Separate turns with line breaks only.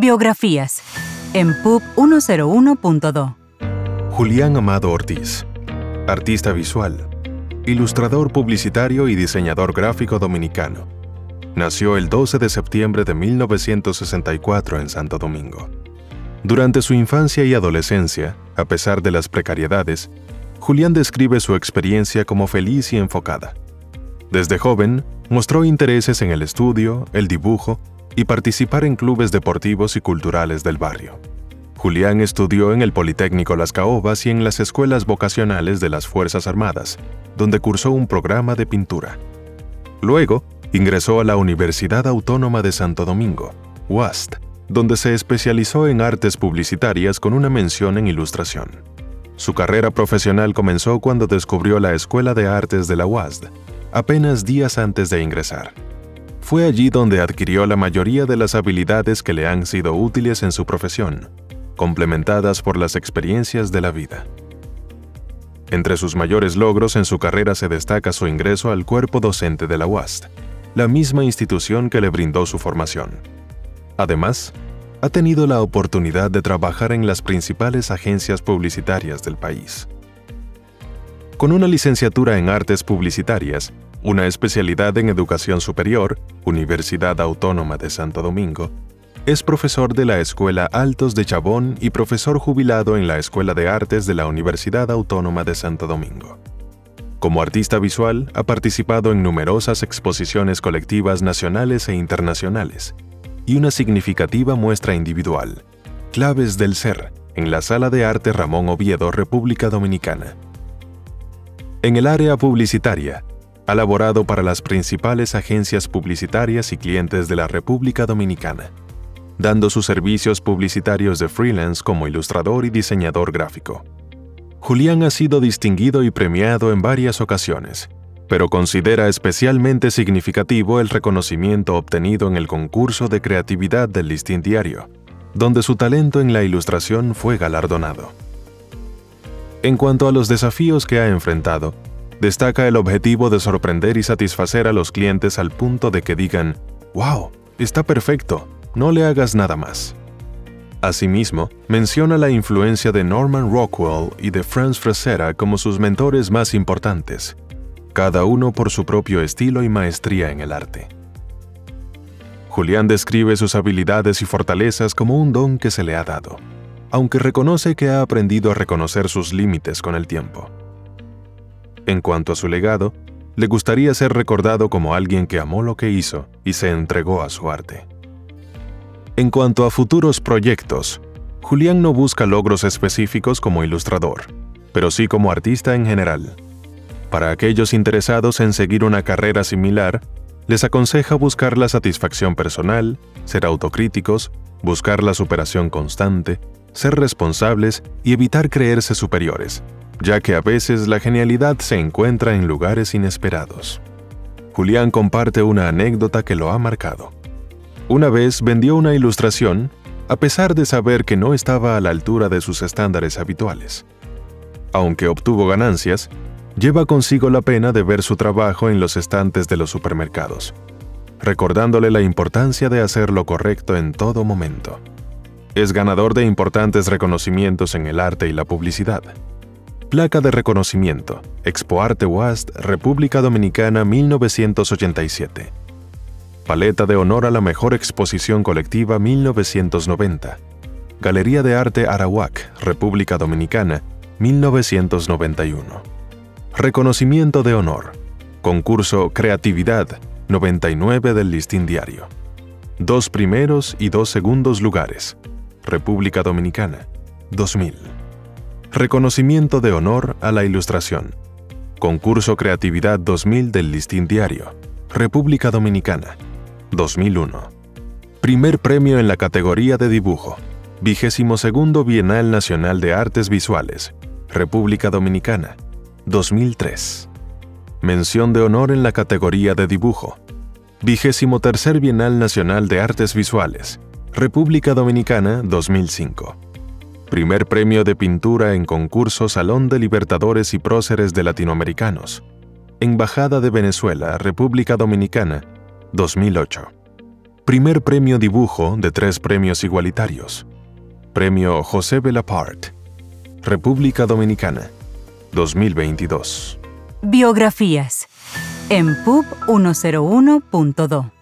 Biografías en PUB 101.2.
Julián Amado Ortiz, artista visual, ilustrador publicitario y diseñador gráfico dominicano. Nació el 12 de septiembre de 1964 en Santo Domingo. Durante su infancia y adolescencia, a pesar de las precariedades, Julián describe su experiencia como feliz y enfocada. Desde joven, mostró intereses en el estudio, el dibujo y participar en clubes deportivos y culturales del barrio. Julián estudió en el Politécnico Las Caobas y en las escuelas vocacionales de las Fuerzas Armadas, donde cursó un programa de pintura. Luego, ingresó a la Universidad Autónoma de Santo Domingo, UAST, donde se especializó en artes publicitarias con una mención en ilustración. Su carrera profesional comenzó cuando descubrió la Escuela de Artes de la UASD, apenas días antes de ingresar. Fue allí donde adquirió la mayoría de las habilidades que le han sido útiles en su profesión, complementadas por las experiencias de la vida. Entre sus mayores logros en su carrera se destaca su ingreso al cuerpo docente de la UASD, la misma institución que le brindó su formación. Además, ha tenido la oportunidad de trabajar en las principales agencias publicitarias del país. Con una licenciatura en artes publicitarias, una especialidad en educación superior, Universidad Autónoma de Santo Domingo, es profesor de la Escuela Altos de Chabón y profesor jubilado en la Escuela de Artes de la Universidad Autónoma de Santo Domingo. Como artista visual, ha participado en numerosas exposiciones colectivas nacionales e internacionales, y una significativa muestra individual, Claves del Ser, en la Sala de Arte Ramón Oviedo, República Dominicana. En el área publicitaria, ha laborado para las principales agencias publicitarias y clientes de la República Dominicana, dando sus servicios publicitarios de freelance como ilustrador y diseñador gráfico. Julián ha sido distinguido y premiado en varias ocasiones, pero considera especialmente significativo el reconocimiento obtenido en el concurso de creatividad del Listín Diario, donde su talento en la ilustración fue galardonado. En cuanto a los desafíos que ha enfrentado, destaca el objetivo de sorprender y satisfacer a los clientes al punto de que digan, ¡Wow! Está perfecto, no le hagas nada más. Asimismo, menciona la influencia de Norman Rockwell y de Franz Frazetta como sus mentores más importantes, cada uno por su propio estilo y maestría en el arte. Julián describe sus habilidades y fortalezas como un don que se le ha dado, aunque reconoce que ha aprendido a reconocer sus límites con el tiempo. En cuanto a su legado, le gustaría ser recordado como alguien que amó lo que hizo y se entregó a su arte. En cuanto a futuros proyectos, Julián no busca logros específicos como ilustrador, pero sí como artista en general. Para aquellos interesados en seguir una carrera similar, les aconseja buscar la satisfacción personal, ser autocríticos, buscar la superación constante, ser responsables y evitar creerse superiores, ya que a veces la genialidad se encuentra en lugares inesperados. Julián comparte una anécdota que lo ha marcado. Una vez vendió una ilustración, a pesar de saber que no estaba a la altura de sus estándares habituales. Aunque obtuvo ganancias, lleva consigo la pena de ver su trabajo en los estantes de los supermercados, recordándole la importancia de hacer lo correcto en todo momento. Es ganador de importantes reconocimientos en el arte y la publicidad. Placa de reconocimiento, Expo Arte West, República Dominicana 1987. Paleta de honor a la mejor exposición colectiva 1990. Galería de Arte Arawak, República Dominicana 1991. Reconocimiento de honor. Concurso Creatividad 99 del Listín Diario. Dos primeros y dos segundos lugares. República Dominicana 2000. Reconocimiento de honor a la ilustración. Concurso Creatividad 2000 del Listín Diario. República Dominicana 2001. Primer premio en la categoría de dibujo. Vigésimo segundo Bienal Nacional de Artes Visuales. República Dominicana 2003. Mención de honor en la categoría de dibujo. Vigésimo tercer Bienal Nacional de Artes Visuales, República Dominicana 2005. Primer premio de pintura en concurso Salón de Libertadores y Próceres de Latinoamericanos. Embajada de Venezuela, República Dominicana, 2008. Primer premio dibujo de tres premios igualitarios. Premio José Belapart, República Dominicana, 2022.
Biografías en pub101.do.